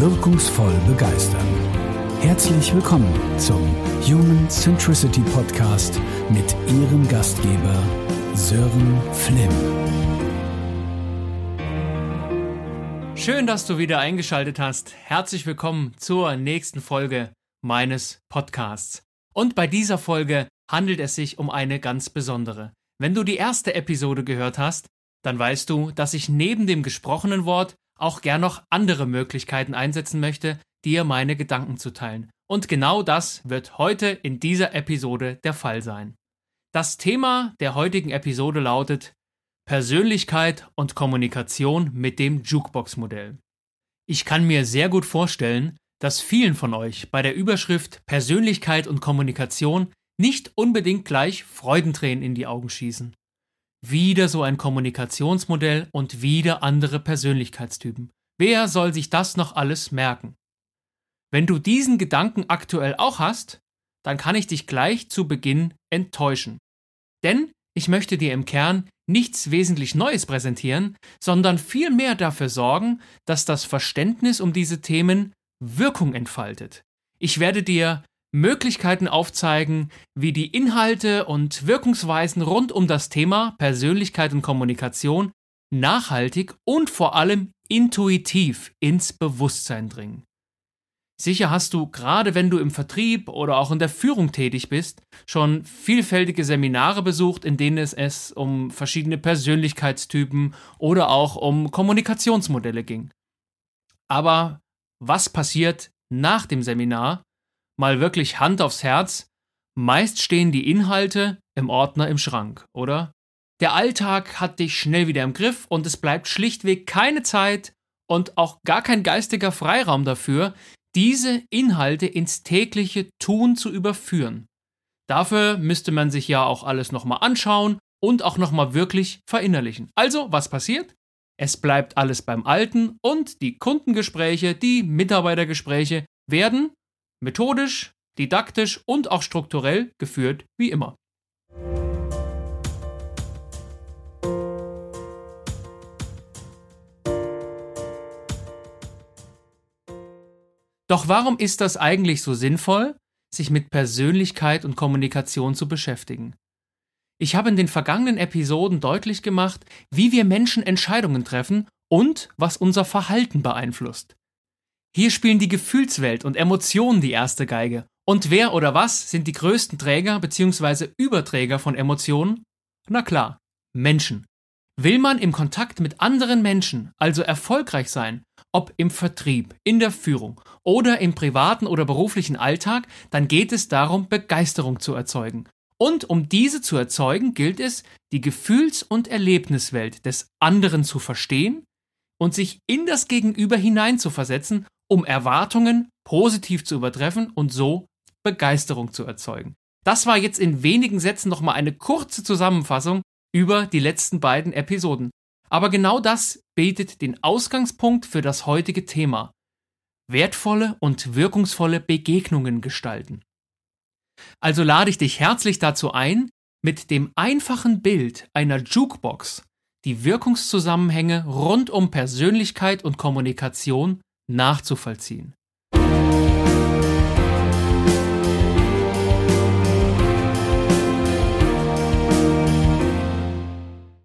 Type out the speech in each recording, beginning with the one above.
wirkungsvoll begeistern. Herzlich willkommen zum Human Centricity Podcast mit Ihrem Gastgeber Sören Flimm. Schön, dass du wieder eingeschaltet hast. Herzlich willkommen zur nächsten Folge meines Podcasts. Und bei dieser Folge handelt es sich um eine ganz besondere. Wenn du die erste Episode gehört hast, dann weißt du, dass ich neben dem gesprochenen Wort auch gern noch andere Möglichkeiten einsetzen möchte, dir meine Gedanken zu teilen. Und genau das wird heute in dieser Episode der Fall sein. Das Thema der heutigen Episode lautet Persönlichkeit und Kommunikation mit dem Jukebox-Modell. Ich kann mir sehr gut vorstellen, dass vielen von euch bei der Überschrift Persönlichkeit und Kommunikation nicht unbedingt gleich Freudentränen in die Augen schießen. Wieder so ein Kommunikationsmodell und wieder andere Persönlichkeitstypen. Wer soll sich das noch alles merken? Wenn du diesen Gedanken aktuell auch hast, dann kann ich dich gleich zu Beginn enttäuschen. Denn ich möchte dir im Kern nichts wesentlich Neues präsentieren, sondern vielmehr dafür sorgen, dass das Verständnis um diese Themen Wirkung entfaltet. Ich werde dir Möglichkeiten aufzeigen, wie die Inhalte und Wirkungsweisen rund um das Thema Persönlichkeit und Kommunikation nachhaltig und vor allem intuitiv ins Bewusstsein dringen. Sicher hast du, gerade wenn du im Vertrieb oder auch in der Führung tätig bist, schon vielfältige Seminare besucht, in denen es, es um verschiedene Persönlichkeitstypen oder auch um Kommunikationsmodelle ging. Aber was passiert nach dem Seminar, mal wirklich Hand aufs Herz, meist stehen die Inhalte im Ordner im Schrank, oder? Der Alltag hat dich schnell wieder im Griff und es bleibt schlichtweg keine Zeit und auch gar kein geistiger Freiraum dafür, diese Inhalte ins tägliche Tun zu überführen. Dafür müsste man sich ja auch alles nochmal anschauen und auch nochmal wirklich verinnerlichen. Also, was passiert? Es bleibt alles beim Alten und die Kundengespräche, die Mitarbeitergespräche werden methodisch, didaktisch und auch strukturell geführt wie immer. Doch warum ist das eigentlich so sinnvoll, sich mit Persönlichkeit und Kommunikation zu beschäftigen? Ich habe in den vergangenen Episoden deutlich gemacht, wie wir Menschen Entscheidungen treffen und was unser Verhalten beeinflusst. Hier spielen die Gefühlswelt und Emotionen die erste Geige. Und wer oder was sind die größten Träger bzw. Überträger von Emotionen? Na klar, Menschen. Will man im Kontakt mit anderen Menschen also erfolgreich sein, ob im Vertrieb, in der Führung oder im privaten oder beruflichen Alltag, dann geht es darum, Begeisterung zu erzeugen. Und um diese zu erzeugen, gilt es, die Gefühls- und Erlebniswelt des anderen zu verstehen und sich in das Gegenüber hineinzuversetzen um Erwartungen positiv zu übertreffen und so Begeisterung zu erzeugen. Das war jetzt in wenigen Sätzen nochmal eine kurze Zusammenfassung über die letzten beiden Episoden. Aber genau das bietet den Ausgangspunkt für das heutige Thema. Wertvolle und wirkungsvolle Begegnungen gestalten. Also lade ich dich herzlich dazu ein, mit dem einfachen Bild einer Jukebox die Wirkungszusammenhänge rund um Persönlichkeit und Kommunikation nachzuvollziehen.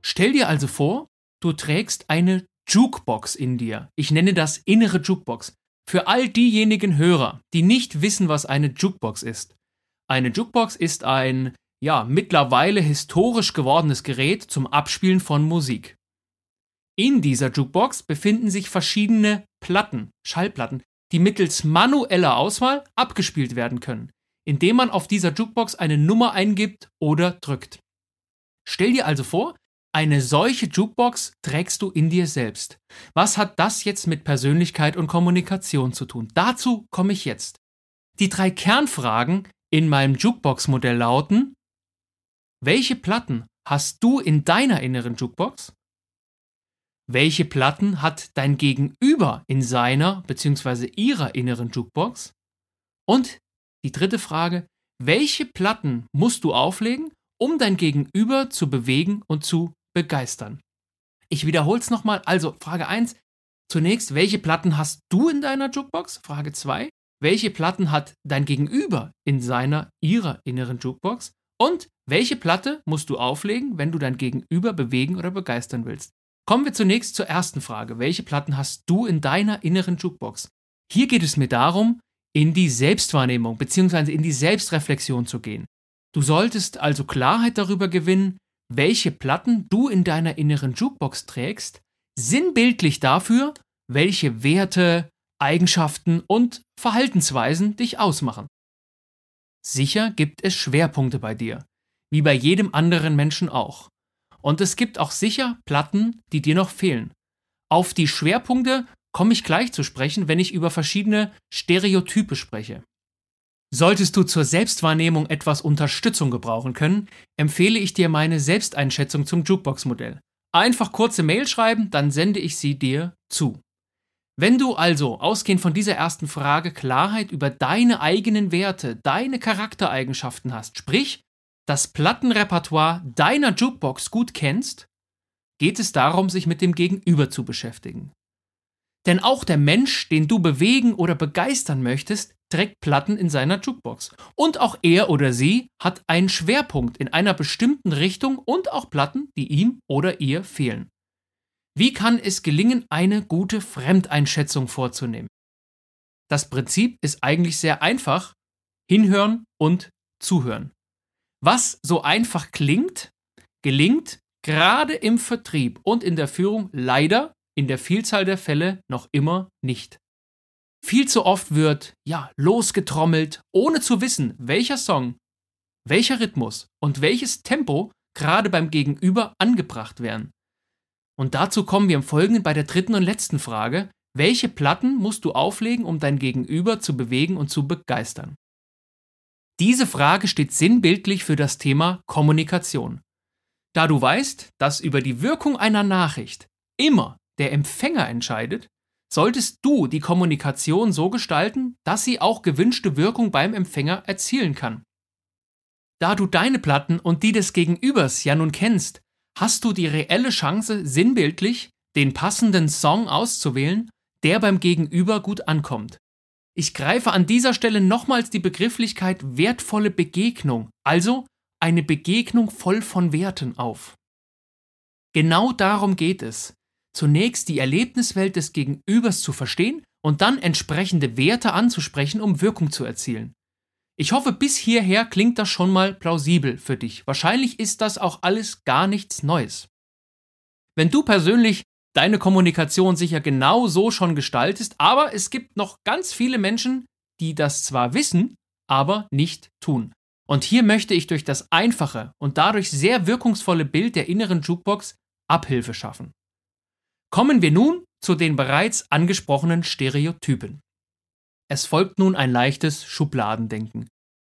Stell dir also vor, du trägst eine Jukebox in dir. Ich nenne das innere Jukebox. Für all diejenigen Hörer, die nicht wissen, was eine Jukebox ist. Eine Jukebox ist ein, ja, mittlerweile historisch gewordenes Gerät zum Abspielen von Musik. In dieser Jukebox befinden sich verschiedene Platten, Schallplatten, die mittels manueller Auswahl abgespielt werden können, indem man auf dieser Jukebox eine Nummer eingibt oder drückt. Stell dir also vor, eine solche Jukebox trägst du in dir selbst. Was hat das jetzt mit Persönlichkeit und Kommunikation zu tun? Dazu komme ich jetzt. Die drei Kernfragen in meinem Jukebox-Modell lauten, welche Platten hast du in deiner inneren Jukebox? Welche Platten hat dein Gegenüber in seiner bzw. ihrer inneren Jukebox? Und die dritte Frage, welche Platten musst du auflegen, um dein Gegenüber zu bewegen und zu begeistern? Ich wiederhole es nochmal. Also Frage 1, Zunächst, welche Platten hast du in deiner Jukebox? Frage 2. Welche Platten hat dein Gegenüber in seiner, ihrer inneren Jukebox? Und welche Platte musst du auflegen, wenn du dein Gegenüber bewegen oder begeistern willst? Kommen wir zunächst zur ersten Frage. Welche Platten hast du in deiner inneren Jukebox? Hier geht es mir darum, in die Selbstwahrnehmung bzw. in die Selbstreflexion zu gehen. Du solltest also Klarheit darüber gewinnen, welche Platten du in deiner inneren Jukebox trägst, sinnbildlich dafür, welche Werte, Eigenschaften und Verhaltensweisen dich ausmachen. Sicher gibt es Schwerpunkte bei dir, wie bei jedem anderen Menschen auch. Und es gibt auch sicher Platten, die dir noch fehlen. Auf die Schwerpunkte komme ich gleich zu sprechen, wenn ich über verschiedene Stereotype spreche. Solltest du zur Selbstwahrnehmung etwas Unterstützung gebrauchen können, empfehle ich dir meine Selbsteinschätzung zum Jukebox-Modell. Einfach kurze Mail schreiben, dann sende ich sie dir zu. Wenn du also, ausgehend von dieser ersten Frage, Klarheit über deine eigenen Werte, deine Charaktereigenschaften hast, sprich, das Plattenrepertoire deiner Jukebox gut kennst, geht es darum, sich mit dem Gegenüber zu beschäftigen. Denn auch der Mensch, den du bewegen oder begeistern möchtest, trägt Platten in seiner Jukebox. Und auch er oder sie hat einen Schwerpunkt in einer bestimmten Richtung und auch Platten, die ihm oder ihr fehlen. Wie kann es gelingen, eine gute Fremdeinschätzung vorzunehmen? Das Prinzip ist eigentlich sehr einfach. Hinhören und zuhören. Was so einfach klingt, gelingt gerade im Vertrieb und in der Führung leider in der Vielzahl der Fälle noch immer nicht. Viel zu oft wird, ja, losgetrommelt, ohne zu wissen, welcher Song, welcher Rhythmus und welches Tempo gerade beim Gegenüber angebracht werden. Und dazu kommen wir im Folgenden bei der dritten und letzten Frage. Welche Platten musst du auflegen, um dein Gegenüber zu bewegen und zu begeistern? Diese Frage steht sinnbildlich für das Thema Kommunikation. Da du weißt, dass über die Wirkung einer Nachricht immer der Empfänger entscheidet, solltest du die Kommunikation so gestalten, dass sie auch gewünschte Wirkung beim Empfänger erzielen kann. Da du deine Platten und die des Gegenübers ja nun kennst, hast du die reelle Chance, sinnbildlich den passenden Song auszuwählen, der beim Gegenüber gut ankommt. Ich greife an dieser Stelle nochmals die Begrifflichkeit wertvolle Begegnung, also eine Begegnung voll von Werten auf. Genau darum geht es, zunächst die Erlebniswelt des Gegenübers zu verstehen und dann entsprechende Werte anzusprechen, um Wirkung zu erzielen. Ich hoffe, bis hierher klingt das schon mal plausibel für dich. Wahrscheinlich ist das auch alles gar nichts Neues. Wenn du persönlich deine Kommunikation sicher genau so schon gestaltest, aber es gibt noch ganz viele Menschen, die das zwar wissen, aber nicht tun. Und hier möchte ich durch das einfache und dadurch sehr wirkungsvolle Bild der inneren Jukebox Abhilfe schaffen. Kommen wir nun zu den bereits angesprochenen Stereotypen. Es folgt nun ein leichtes Schubladendenken,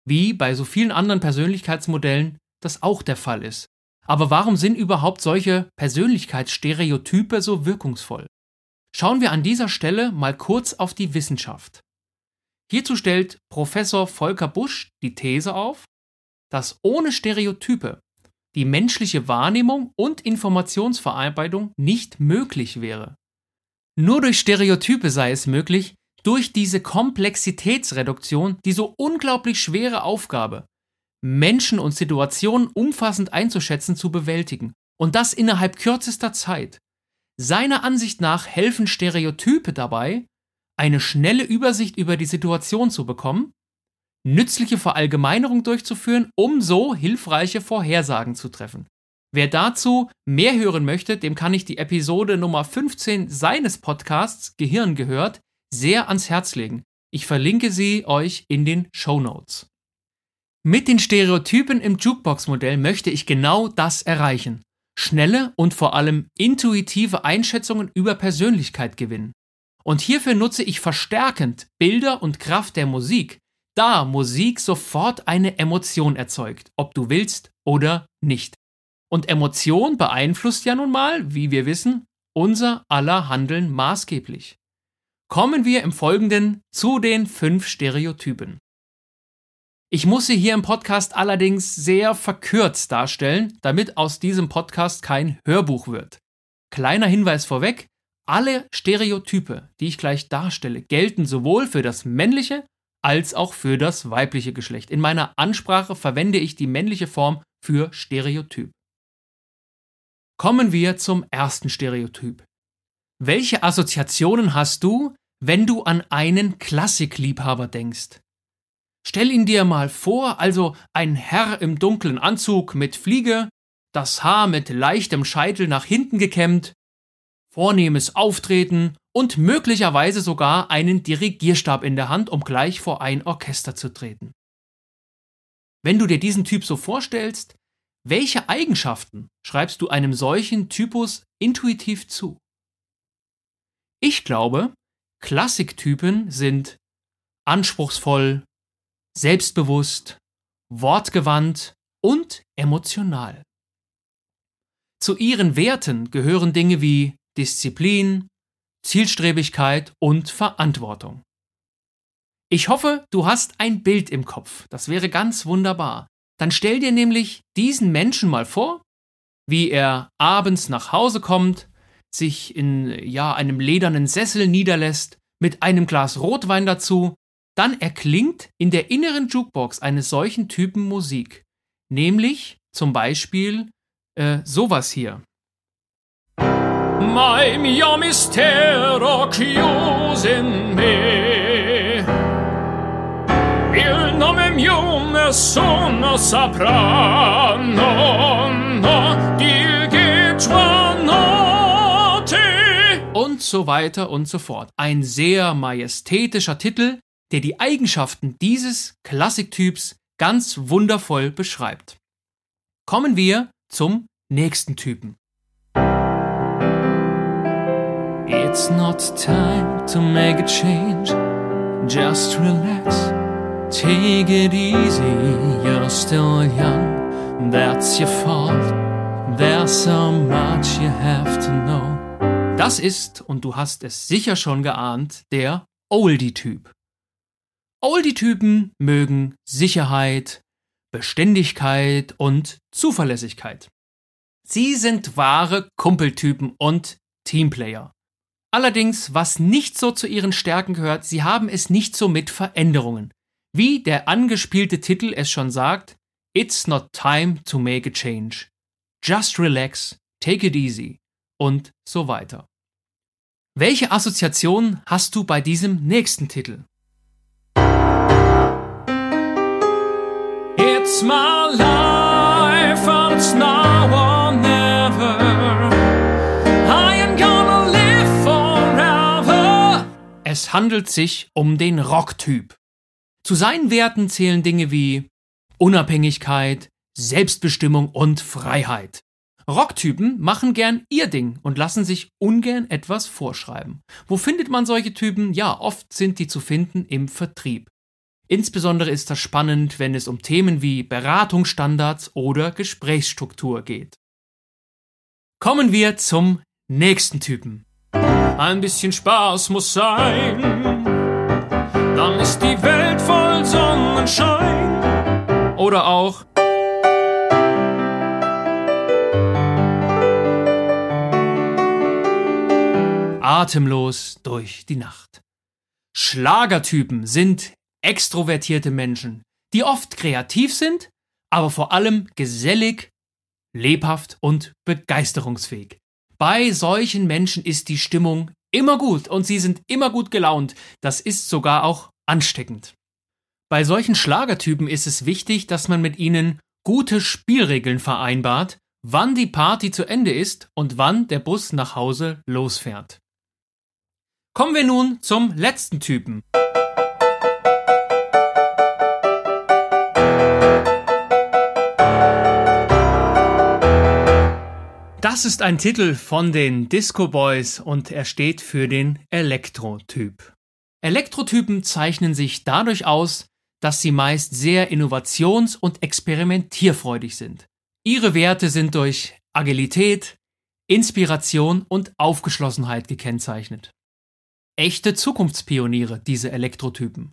wie bei so vielen anderen Persönlichkeitsmodellen das auch der Fall ist. Aber warum sind überhaupt solche Persönlichkeitsstereotype so wirkungsvoll? Schauen wir an dieser Stelle mal kurz auf die Wissenschaft. Hierzu stellt Professor Volker Busch die These auf, dass ohne Stereotype die menschliche Wahrnehmung und Informationsverarbeitung nicht möglich wäre. Nur durch Stereotype sei es möglich, durch diese Komplexitätsreduktion die so unglaublich schwere Aufgabe, Menschen und Situationen umfassend einzuschätzen, zu bewältigen. Und das innerhalb kürzester Zeit. Seiner Ansicht nach helfen Stereotype dabei, eine schnelle Übersicht über die Situation zu bekommen nützliche Verallgemeinerung durchzuführen, um so hilfreiche Vorhersagen zu treffen. Wer dazu mehr hören möchte, dem kann ich die Episode Nummer 15 seines Podcasts Gehirn gehört sehr ans Herz legen. Ich verlinke sie euch in den Show Notes. Mit den Stereotypen im Jukebox-Modell möchte ich genau das erreichen. Schnelle und vor allem intuitive Einschätzungen über Persönlichkeit gewinnen. Und hierfür nutze ich verstärkend Bilder und Kraft der Musik, da Musik sofort eine Emotion erzeugt, ob du willst oder nicht. Und Emotion beeinflusst ja nun mal, wie wir wissen, unser aller Handeln maßgeblich. Kommen wir im Folgenden zu den fünf Stereotypen. Ich muss sie hier im Podcast allerdings sehr verkürzt darstellen, damit aus diesem Podcast kein Hörbuch wird. Kleiner Hinweis vorweg, Alle Stereotype, die ich gleich darstelle, gelten sowohl für das männliche als auch für das weibliche Geschlecht. In meiner Ansprache verwende ich die männliche Form für Stereotyp. Kommen wir zum ersten Stereotyp. Welche Assoziationen hast du, wenn du an einen Klassikliebhaber denkst? Stell ihn dir mal vor, also ein Herr im dunklen Anzug mit Fliege, das Haar mit leichtem Scheitel nach hinten gekämmt, vornehmes Auftreten und möglicherweise sogar einen Dirigierstab in der Hand, um gleich vor ein Orchester zu treten. Wenn du dir diesen Typ so vorstellst, welche Eigenschaften schreibst du einem solchen Typus intuitiv zu? Ich glaube, Klassiktypen sind anspruchsvoll, selbstbewusst, wortgewandt und emotional. Zu ihren Werten gehören Dinge wie Disziplin, Zielstrebigkeit und Verantwortung. Ich hoffe, du hast ein Bild im Kopf. Das wäre ganz wunderbar. Dann stell dir nämlich diesen Menschen mal vor, wie er abends nach Hause kommt, sich in ja einem ledernen Sessel niederlässt, mit einem Glas Rotwein dazu, dann erklingt in der inneren Jukebox eines solchen Typen Musik, nämlich zum Beispiel äh, sowas hier. My mio mistero. Il nome mio nessuno saprà, no, no, di che notte. Und so weiter und so fort. Ein sehr majestätischer Titel, der die Eigenschaften dieses Klassiktyps ganz wundervoll beschreibt. Kommen wir zum nächsten Typen. It's not time to make a change. Just relax. Take it easy. You're still young. That's your fault. There's so much you have to know. Das ist, und du hast es sicher schon geahnt, der Oldie-Typ. Oldie-Typen mögen Sicherheit, Beständigkeit und Zuverlässigkeit. Sie sind wahre Kumpeltypen und Teamplayer. Allerdings, was nicht so zu ihren Stärken gehört, sie haben es nicht so mit Veränderungen. Wie der angespielte Titel es schon sagt, It's not time to make a change. Just relax, take it easy und so weiter. Welche Assoziation hast du bei diesem nächsten Titel? It's my life and it's now or never. I ain't gonna live forever. Es handelt sich um den Rocktyp. Zu seinen Werten zählen Dinge wie Unabhängigkeit, Selbstbestimmung und Freiheit. Rocktypen machen gern ihr Ding und lassen sich ungern etwas vorschreiben. Wo findet man solche Typen? Ja, oft sind die zu finden im Vertrieb. Insbesondere ist das spannend, wenn es um Themen wie Beratungsstandards oder Gesprächsstruktur geht. Kommen wir zum nächsten Typen. Ein bisschen Spaß muss sein. Dann ist die Welt voll Sonnenschein. Oder auch atemlos durch die Nacht. Schlagertypen sind extrovertierte Menschen, die oft kreativ sind, aber vor allem gesellig, lebhaft und begeisterungsfähig. Bei solchen Menschen ist die Stimmung immer gut und sie sind immer gut gelaunt. Das ist sogar auch ansteckend. Bei solchen Schlagertypen ist es wichtig, dass man mit ihnen gute Spielregeln vereinbart, wann die Party zu Ende ist und wann der Bus nach Hause losfährt. Kommen wir nun zum letzten Typen. Das ist ein Titel von den Disco Boys und er steht für den Elektrotyp. Elektrotypen zeichnen sich dadurch aus, dass sie meist sehr innovations- und experimentierfreudig sind. Ihre Werte sind durch Agilität, Inspiration und Aufgeschlossenheit gekennzeichnet. Echte Zukunftspioniere, diese Elektrotypen.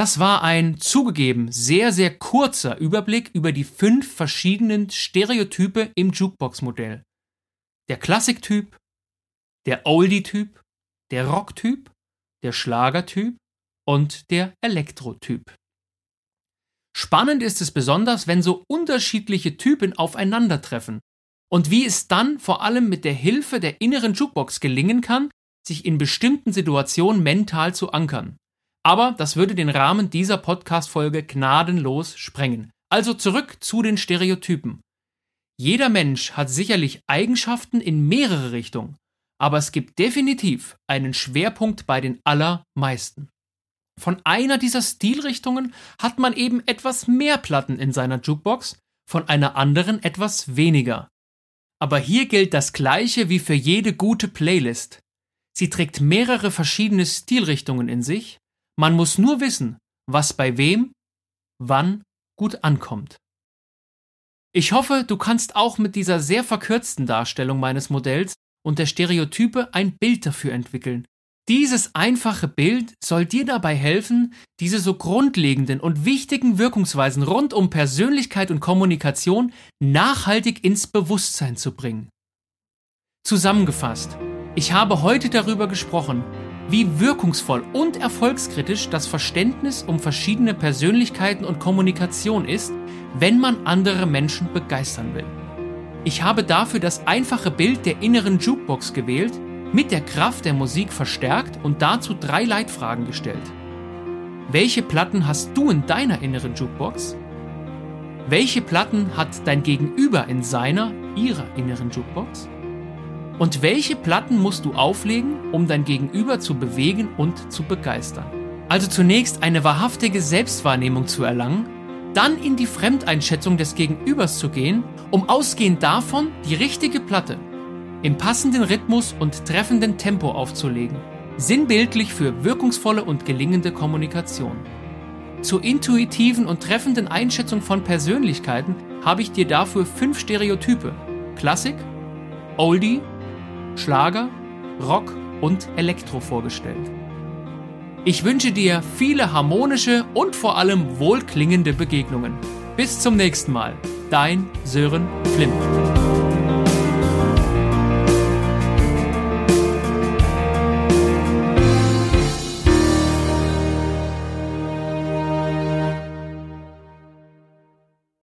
Das war ein zugegeben sehr, sehr kurzer Überblick über die fünf verschiedenen Stereotype im Jukebox-Modell. Der Klassiktyp, der Oldie-Typ, der Rock-Typ, der Schlagertyp und der Elektro-Typ. Spannend ist es besonders, wenn so unterschiedliche Typen aufeinandertreffen und wie es dann vor allem mit der Hilfe der inneren Jukebox gelingen kann, sich in bestimmten Situationen mental zu ankern. Aber das würde den Rahmen dieser Podcast-Folge gnadenlos sprengen. Also zurück zu den Stereotypen. Jeder Mensch hat sicherlich Eigenschaften in mehrere Richtungen, aber es gibt definitiv einen Schwerpunkt bei den allermeisten. Von einer dieser Stilrichtungen hat man eben etwas mehr Platten in seiner Jukebox, von einer anderen etwas weniger. Aber hier gilt das Gleiche wie für jede gute Playlist. Sie trägt mehrere verschiedene Stilrichtungen in sich, man muss nur wissen, was bei wem, wann gut ankommt. Ich hoffe, du kannst auch mit dieser sehr verkürzten Darstellung meines Modells und der Stereotype ein Bild dafür entwickeln. Dieses einfache Bild soll dir dabei helfen, diese so grundlegenden und wichtigen Wirkungsweisen rund um Persönlichkeit und Kommunikation nachhaltig ins Bewusstsein zu bringen. Zusammengefasst, ich habe heute darüber gesprochen, wie wirkungsvoll und erfolgskritisch das Verständnis um verschiedene Persönlichkeiten und Kommunikation ist, wenn man andere Menschen begeistern will. Ich habe dafür das einfache Bild der inneren Jukebox gewählt, mit der Kraft der Musik verstärkt und dazu drei Leitfragen gestellt. Welche Platten hast du in deiner inneren Jukebox? Welche Platten hat dein Gegenüber in seiner, ihrer inneren Jukebox? Und welche Platten musst du auflegen, um dein Gegenüber zu bewegen und zu begeistern? Also zunächst eine wahrhaftige Selbstwahrnehmung zu erlangen, dann in die Fremdeinschätzung des Gegenübers zu gehen, um ausgehend davon die richtige Platte im passenden Rhythmus und treffenden Tempo aufzulegen, sinnbildlich für wirkungsvolle und gelingende Kommunikation. Zur intuitiven und treffenden Einschätzung von Persönlichkeiten habe ich dir dafür fünf Stereotype Klassik, Oldie, Schlager, Rock und Elektro vorgestellt. Ich wünsche dir viele harmonische und vor allem wohlklingende Begegnungen. Bis zum nächsten Mal. Dein Sören Flimm.